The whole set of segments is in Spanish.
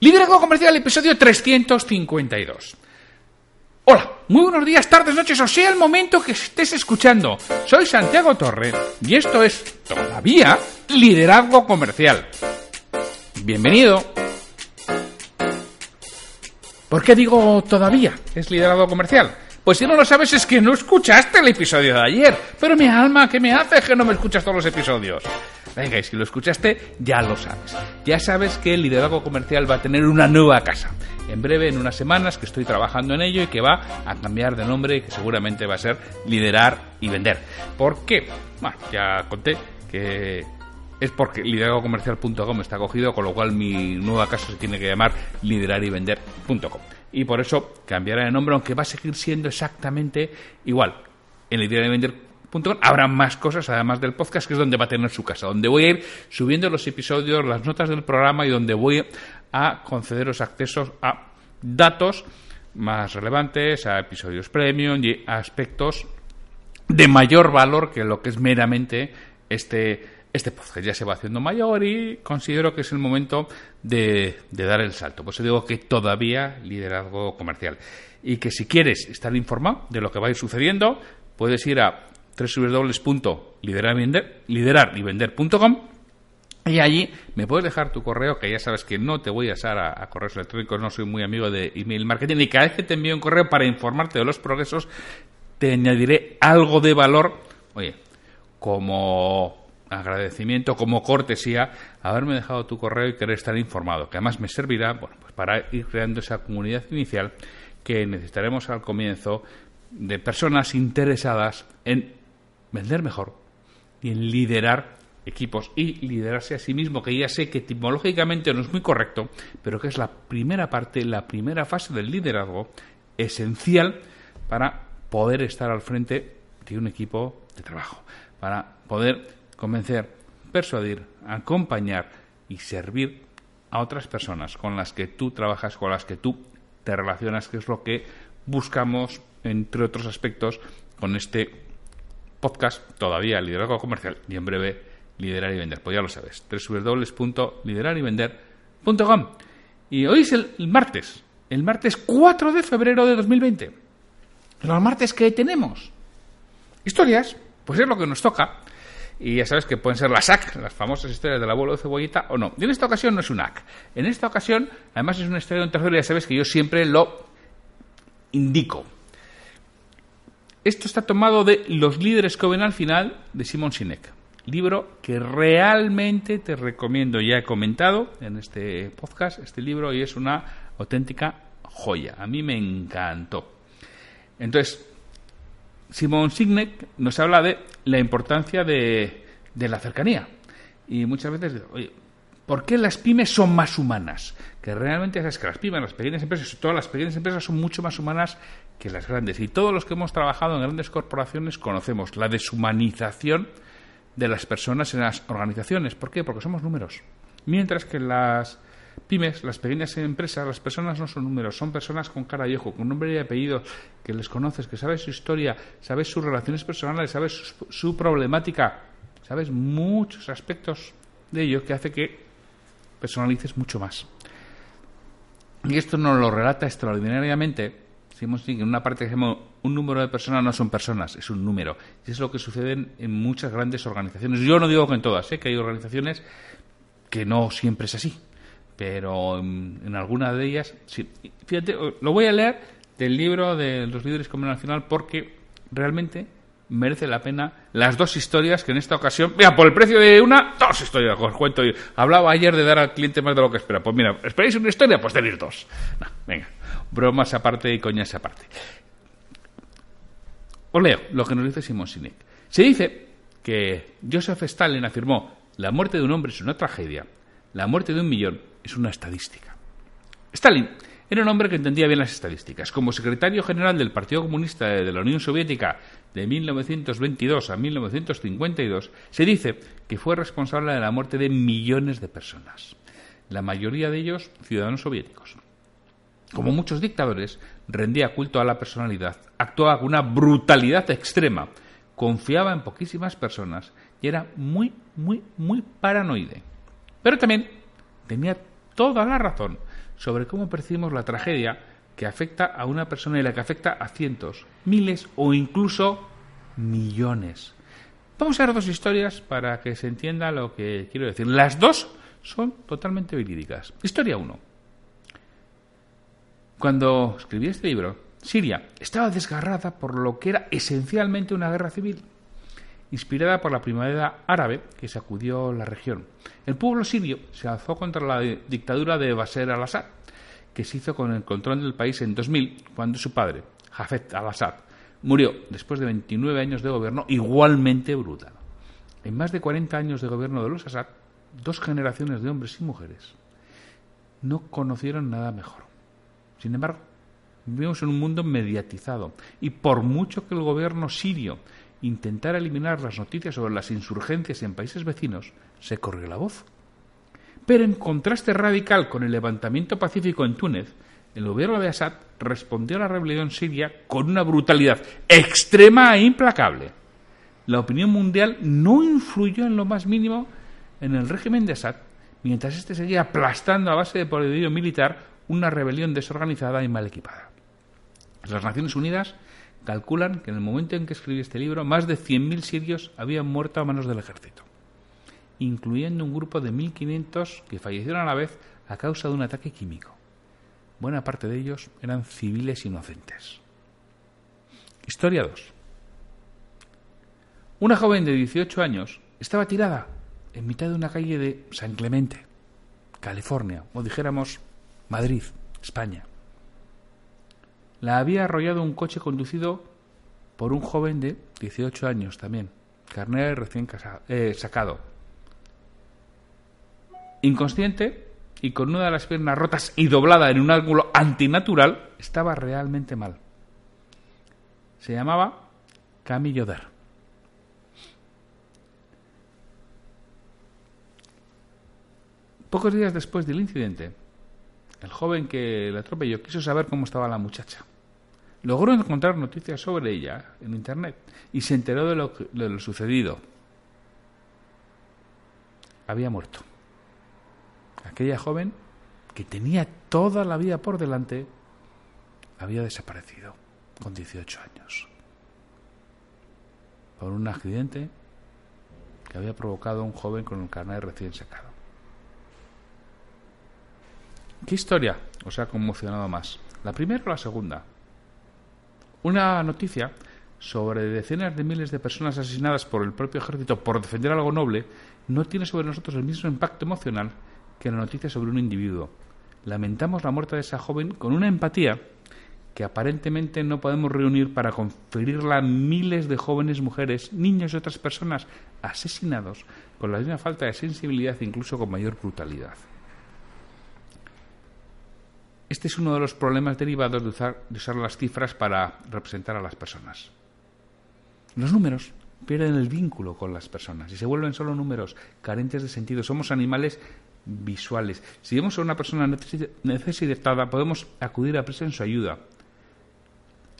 Liderazgo Comercial, episodio 352. Hola, muy buenos días, tardes, noches, o sea el momento que estés escuchando. Soy Santiago Torre y esto es todavía Liderazgo Comercial. Bienvenido. ¿Por qué digo todavía es liderazgo comercial? Pues si no lo sabes es que no escuchaste el episodio de ayer. Pero mi alma, ¿qué me hace que no me escuchas todos los episodios? Venga, y si lo escuchaste, ya lo sabes. Ya sabes que el liderazgo comercial va a tener una nueva casa. En breve, en unas semanas, que estoy trabajando en ello y que va a cambiar de nombre y que seguramente va a ser liderar y vender. ¿Por qué? Bueno, ya conté que es porque liderazgocomercial.com está cogido, con lo cual mi nueva casa se tiene que llamar liderarivender.com. Y por eso cambiará de nombre, aunque va a seguir siendo exactamente igual. En liderarivender.com habrá más cosas además del podcast que es donde va a tener su casa, donde voy a ir subiendo los episodios, las notas del programa y donde voy a concederos accesos a datos más relevantes, a episodios premium y a aspectos de mayor valor que lo que es meramente este este podcast ya se va haciendo mayor y considero que es el momento de, dar el salto. Pues digo que todavía liderazgo comercial. Y que si quieres estar informado de lo que va a ir sucediendo, puedes ir a www.liderarivender.com y allí me puedes dejar tu correo, que ya sabes que no te voy a usar a, correos electrónicos, no soy muy amigo de email marketing, y cada vez que te envío un correo para informarte de los progresos, te añadiré algo de valor, oye, como agradecimiento, como cortesía, haberme dejado tu correo y querer estar informado, que además me servirá bueno, pues para ir creando esa comunidad inicial que necesitaremos al comienzo de personas interesadas en vender mejor y en liderar equipos y liderarse a sí mismo, que ya sé que etimológicamente no es muy correcto, pero que es la primera parte, la primera fase del liderazgo esencial para poder estar al frente de un equipo de trabajo, para poder convencer, persuadir, acompañar y servir a otras personas con las que tú trabajas, con las que tú te relacionas, que es lo que buscamos, entre otros aspectos, con este podcast todavía liderazgo comercial y en breve liderar y vender. Pues ya lo sabes, www.liderarivender.com. Y hoy es el, martes, el martes 4 de febrero de 2020. Los martes que tenemos historias, pues es lo que nos toca. Y ya sabes que pueden ser las AC, las famosas historias del abuelo de cebollita, o no. Y en esta ocasión no es un AC. En esta ocasión, además es una historia de un tercero, ya sabes que yo siempre lo indico. Esto está tomado de Los líderes que ven al final de Simon Sinek. Libro que realmente te recomiendo. Ya he comentado en este podcast este libro y es una auténtica joya. A mí me encantó. Entonces, Simon Sinek nos habla de la importancia de, de la cercanía. Y muchas veces, oye, ¿por qué las pymes son más humanas? Que realmente es que las pymes, las pequeñas empresas, todas las pequeñas empresas son mucho más humanas que las grandes. Y todos los que hemos trabajado en grandes corporaciones conocemos la deshumanización de las personas en las organizaciones. ¿Por qué? Porque somos números. Mientras que las pymes, las pequeñas empresas, las personas no son números, son personas con cara y ojo, con nombre y apellido, que les conoces, que sabes su historia, sabes sus relaciones personales, sabes su, problemática, sabes muchos aspectos de ello que hace que personalices mucho más. Y esto nos lo relata extraordinariamente que en una parte que un número de personas no son personas, es un número. Y es lo que sucede en, muchas grandes organizaciones. Yo no digo que en todas, ¿eh? que hay organizaciones que no siempre es así, pero en, en alguna de ellas, sí. Fíjate, lo voy a leer del libro de los líderes al final porque realmente merece la pena las dos historias que en esta ocasión, mira, por el precio de una, dos historias, os cuento. Hablaba ayer de dar al cliente más de lo que espera. Pues mira, ¿esperáis una historia? Pues tenéis dos. venga, bromas aparte y coñas aparte. Os leo lo que nos dice Simon Sinek. Se dice que Joseph Stalin afirmó, la muerte de un hombre es una tragedia, la muerte de un millón es una estadística. Stalin era un hombre que entendía bien las estadísticas. Como secretario general del Partido Comunista de la Unión Soviética de 1922 a 1952, se dice que fue responsable de la muerte de millones de personas, la mayoría de ellos ciudadanos soviéticos. Como muchos dictadores, rendía culto a la personalidad, actuaba con una brutalidad extrema, confiaba en poquísimas personas y era muy, muy, muy paranoide. Pero también tenía toda la razón sobre cómo percibimos la tragedia que afecta a una persona y la que afecta a cientos, miles o incluso millones. Vamos a ver dos historias para que se entienda lo que quiero decir. Las dos son totalmente verídicas. Historia 1. Cuando escribí este libro, Siria estaba desgarrada por lo que era esencialmente una guerra civil, inspirada por la primavera árabe que sacudió la región. El pueblo sirio se alzó contra la dictadura de Bashar al-Assad, que se hizo con el control del país en 2000, cuando su padre, Hafez al-Assad, Murió después de 29 años de gobierno igualmente brutal. En más de 40 años de gobierno de los Assad, dos generaciones de hombres y mujeres no conocieron nada mejor. Sin embargo, vivimos en un mundo mediatizado y por mucho que el gobierno sirio intentara eliminar las noticias sobre las insurgencias en países vecinos, se corrió la voz. Pero en contraste radical con el levantamiento pacífico en Túnez, el gobierno de Assad respondió a la rebelión siria con una brutalidad extrema e implacable. La opinión mundial no influyó en lo más mínimo en el régimen de Assad, mientras éste seguía aplastando a base de poderío militar una rebelión desorganizada y mal equipada. Las Naciones Unidas calculan que en el momento en que escribí este libro, más de 100.000 sirios habían muerto a manos del ejército, incluyendo un grupo de 1.500 que fallecieron a la vez a causa de un ataque químico buena parte de ellos eran civiles inocentes. Historia 2. Una joven de 18 años estaba tirada en mitad de una calle de San Clemente, California, o dijéramos Madrid, España. La había arrollado un coche conducido por un joven de 18 años también, carnet recién eh, sacado. Inconsciente, y con una de las piernas rotas y doblada en un ángulo antinatural, estaba realmente mal. Se llamaba Camille Yoder. Pocos días después del incidente, el joven que la atropelló quiso saber cómo estaba la muchacha. Logró encontrar noticias sobre ella en Internet y se enteró de lo, de lo sucedido. Había muerto aquella joven que tenía toda la vida por delante, había desaparecido con 18 años por un accidente que había provocado un joven con un carnet recién sacado. ¿Qué historia os ha conmocionado más? ¿La primera o la segunda? Una noticia sobre decenas de miles de personas asesinadas por el propio ejército por defender algo noble no tiene sobre nosotros el mismo impacto emocional que la noticia sobre un individuo. Lamentamos la muerte de esa joven con una empatía que aparentemente no podemos reunir para conferirla a miles de jóvenes mujeres, niños y otras personas asesinados con la misma falta de sensibilidad e incluso con mayor brutalidad. Este es uno de los problemas derivados de usar, las cifras para representar a las personas. Los números pierden el vínculo con las personas y se vuelven solo números carentes de sentido. Somos animales visuales. Si vemos a una persona necesitada, podemos acudir a presa en su ayuda.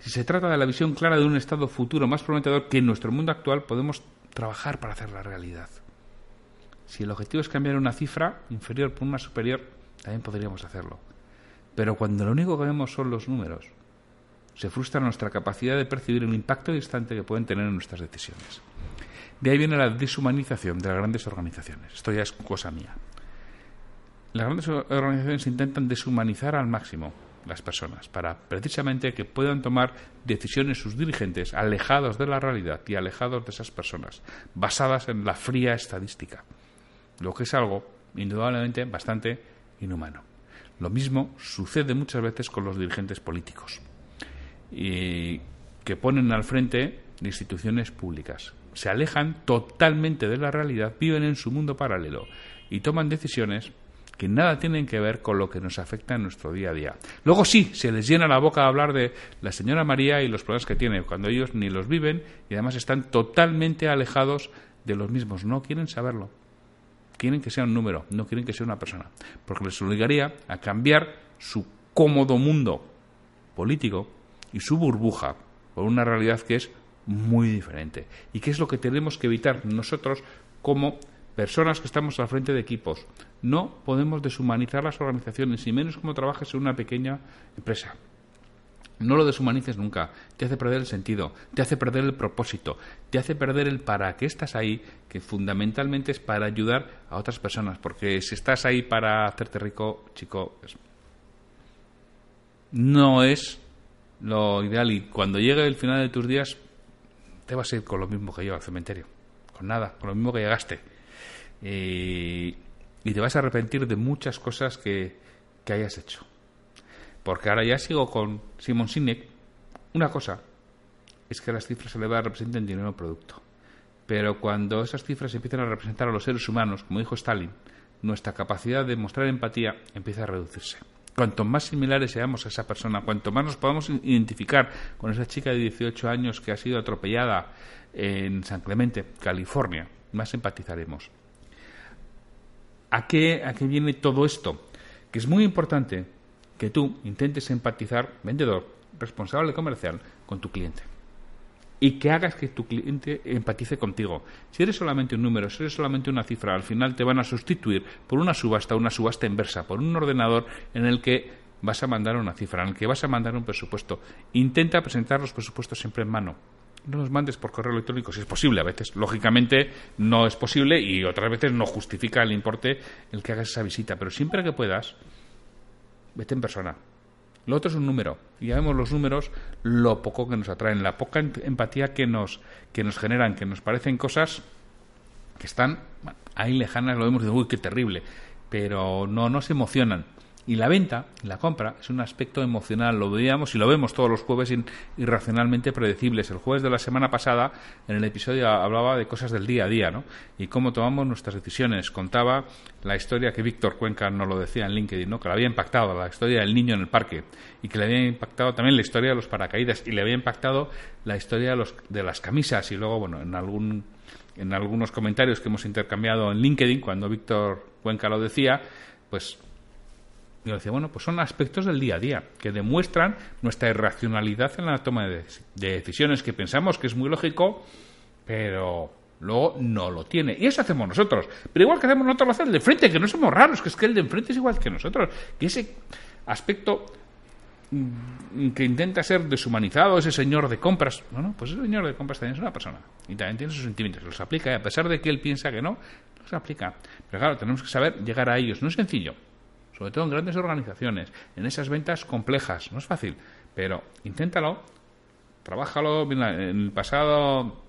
Si se trata de la visión clara de un estado futuro más prometedor que en nuestro mundo actual, podemos trabajar para hacer la realidad. Si el objetivo es cambiar una cifra inferior por una superior, también podríamos hacerlo. Pero cuando lo único que vemos son los números, se frustra nuestra capacidad de percibir el impacto distante que pueden tener en nuestras decisiones. De ahí viene la deshumanización de las grandes organizaciones. Esto ya es cosa mía. Las grandes organizaciones intentan deshumanizar al máximo las personas para precisamente que puedan tomar decisiones sus dirigentes alejados de la realidad y alejados de esas personas, basadas en la fría estadística, lo que es algo indudablemente bastante inhumano. Lo mismo sucede muchas veces con los dirigentes políticos y que ponen al frente de instituciones públicas. Se alejan totalmente de la realidad, viven en su mundo paralelo y toman decisiones que nada tienen que ver con lo que nos afecta en nuestro día a día. Luego sí, se les llena la boca a hablar de la señora María y los problemas que tiene, cuando ellos ni los viven y además están totalmente alejados de los mismos. No quieren saberlo. Quieren que sea un número, no quieren que sea una persona. Porque les obligaría a cambiar su cómodo mundo político y su burbuja por una realidad que es muy diferente. ¿Y qué es lo que tenemos que evitar nosotros como personas que estamos al frente de equipos. No podemos deshumanizar las organizaciones, y menos como trabajes en una pequeña empresa. No lo deshumanices nunca. Te hace perder el sentido, te hace perder el propósito, te hace perder el para qué estás ahí, que fundamentalmente es para ayudar a otras personas. Porque si estás ahí para hacerte rico, chico, no es lo ideal. Y cuando llegue el final de tus días, te vas a ir con lo mismo que yo al cementerio. Con nada, con lo mismo que llegaste. y te vas a arrepentir de muchas cosas que hayas hecho porque ahora ya sigo con Simon Sinek, una cosa es que las cifras elevadas representen dinero producto. Pero cuando esas cifras empiezan a representar a los seres humanos, como dijo Stalin, nuestra capacidad de mostrar empatía empieza a reducirse. Cuanto más similares seamos a esa persona, cuanto más nos podamos identificar con esa chica de 18 años que ha sido atropellada en San Clemente, California, más empatizaremos. ¿A qué, a qué viene todo esto? Que es muy importante que tú intentes empatizar, vendedor, responsable comercial, con tu cliente. Y que hagas que tu cliente empatice contigo. Si eres solamente un número, si eres solamente una cifra, al final te van a sustituir por una subasta, una subasta inversa, por un ordenador en el que vas a mandar una cifra, en el que vas a mandar un presupuesto. Intenta presentar los presupuestos siempre en mano. No los mandes por correo electrónico si es posible. A veces, lógicamente, no es posible y otras veces no justifica el importe el que hagas esa visita. Pero siempre que puedas, vete en persona. Lo otro es un número. Y ya vemos los números, lo poco que nos atraen, la poca empatía que nos, que nos generan, que nos parecen cosas que están ahí lejanas, lo vemos de, uy, qué terrible. Pero no nos emocionan. Y la venta, la compra, es un aspecto emocional. Lo veíamos y lo vemos todos los jueves irracionalmente predecibles. El jueves de la semana pasada, en el episodio, hablaba de cosas del día a día, ¿no? Y cómo tomamos nuestras decisiones. Contaba la historia que Víctor Cuenca nos lo decía en LinkedIn, ¿no? Que le había impactado, la historia del niño en el parque. Y que le había impactado también la historia de los paracaídas. Y le había impactado la historia de, los, de las camisas. Y luego, bueno, en algún en algunos comentarios que hemos intercambiado en LinkedIn, cuando Víctor Cuenca lo decía, pues yo decía, bueno, pues son aspectos del día a día que demuestran nuestra irracionalidad en la toma de, decisiones que pensamos que es muy lógico, pero luego no lo tiene. Y eso hacemos nosotros. Pero igual que hacemos nosotros lo hace el de enfrente, que no somos raros, que es que el de enfrente es igual que nosotros. Que ese aspecto mm, que intenta ser deshumanizado, ese señor de compras, bueno, pues ese señor de compras también es una persona. Y también tiene sus sentimientos, los aplica, y a pesar de que él piensa que no, los aplica. Pero claro, tenemos que saber llegar a ellos. No es sencillo sobre todo en grandes organizaciones, en esas ventas complejas. No es fácil, pero inténtalo, trabájalo. En el pasado,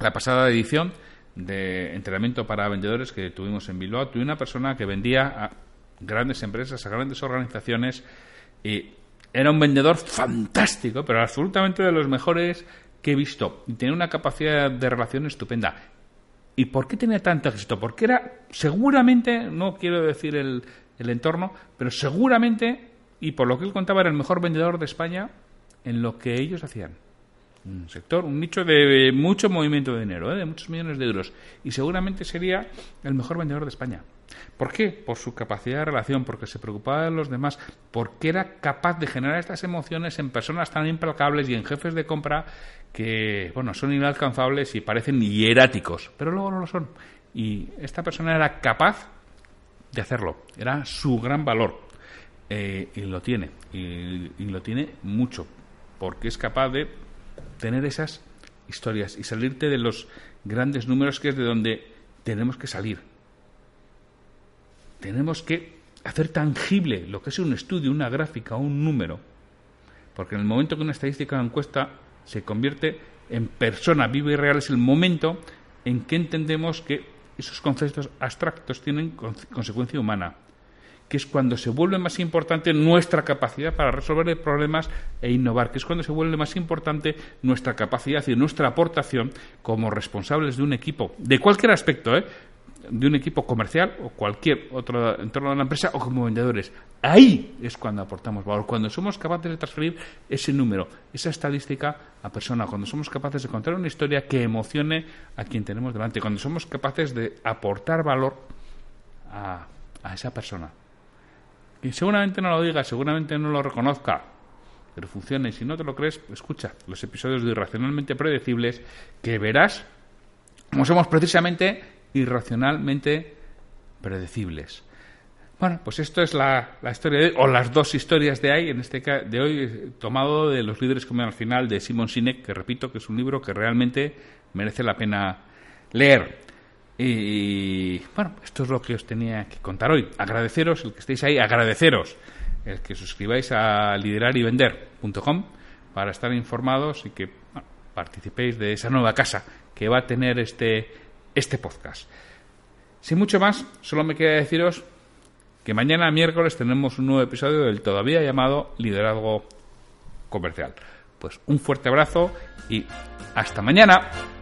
la pasada edición de entrenamiento para vendedores que tuvimos en Bilbao, tuve una persona que vendía a grandes empresas, a grandes organizaciones y era un vendedor fantástico, pero absolutamente de los mejores que he visto. Y tenía una capacidad de relación estupenda. ¿Y por qué tenía tanto éxito? Porque era seguramente, no quiero decir el, el entorno, pero seguramente, y por lo que él contaba, era el mejor vendedor de España en lo que ellos hacían. Un sector, un nicho de mucho movimiento de dinero, ¿eh? de muchos millones de euros. Y seguramente sería el mejor vendedor de España. ¿Por qué? Por su capacidad de relación, porque se preocupaba de los demás, porque era capaz de generar estas emociones en personas tan implacables y en jefes de compra que, bueno, son inalcanzables y parecen hieráticos, pero luego no lo son. Y esta persona era capaz de hacerlo. Era su gran valor. Eh, y lo tiene. Y, lo tiene mucho. Porque es capaz de tener esas historias y salirte de los grandes números que es de donde tenemos que salir. Tenemos que hacer tangible lo que es un estudio, una gráfica un número. Porque en el momento que una estadística o encuesta se convierte en persona viva y real, es el momento en que entendemos que esos conceptos abstractos tienen consecuencia humana, que es cuando se vuelve más importante nuestra capacidad para resolver problemas e innovar, que es cuando se vuelve más importante nuestra capacidad y nuestra aportación como responsables de un equipo, de cualquier aspecto, ¿eh? De un equipo comercial o cualquier otro entorno de la empresa o como vendedores. Ahí es cuando aportamos valor, cuando somos capaces de transferir ese número, esa estadística a persona, cuando somos capaces de contar una historia que emocione a quien tenemos delante, cuando somos capaces de aportar valor a, a esa persona. Y seguramente no lo diga, seguramente no lo reconozca, pero funciona. Y si no te lo crees, escucha los episodios de Irracionalmente Predecibles que verás como somos precisamente irracionalmente predecibles. Bueno, pues esto es la, historia de hoy, o las dos historias de ahí, en este de hoy, tomado de los líderes me al final de Simon Sinek, que repito que es un libro que realmente merece la pena leer. Y bueno, esto es lo que os tenía que contar hoy. Agradeceros el que estéis ahí, agradeceros el que suscribáis a liderarivender.com para estar informados y que participéis de esa nueva casa que va a tener este, este podcast. Sin mucho más, solo me queda deciros que mañana miércoles tenemos un nuevo episodio del todavía llamado Liderazgo Comercial. Pues un fuerte abrazo y hasta mañana.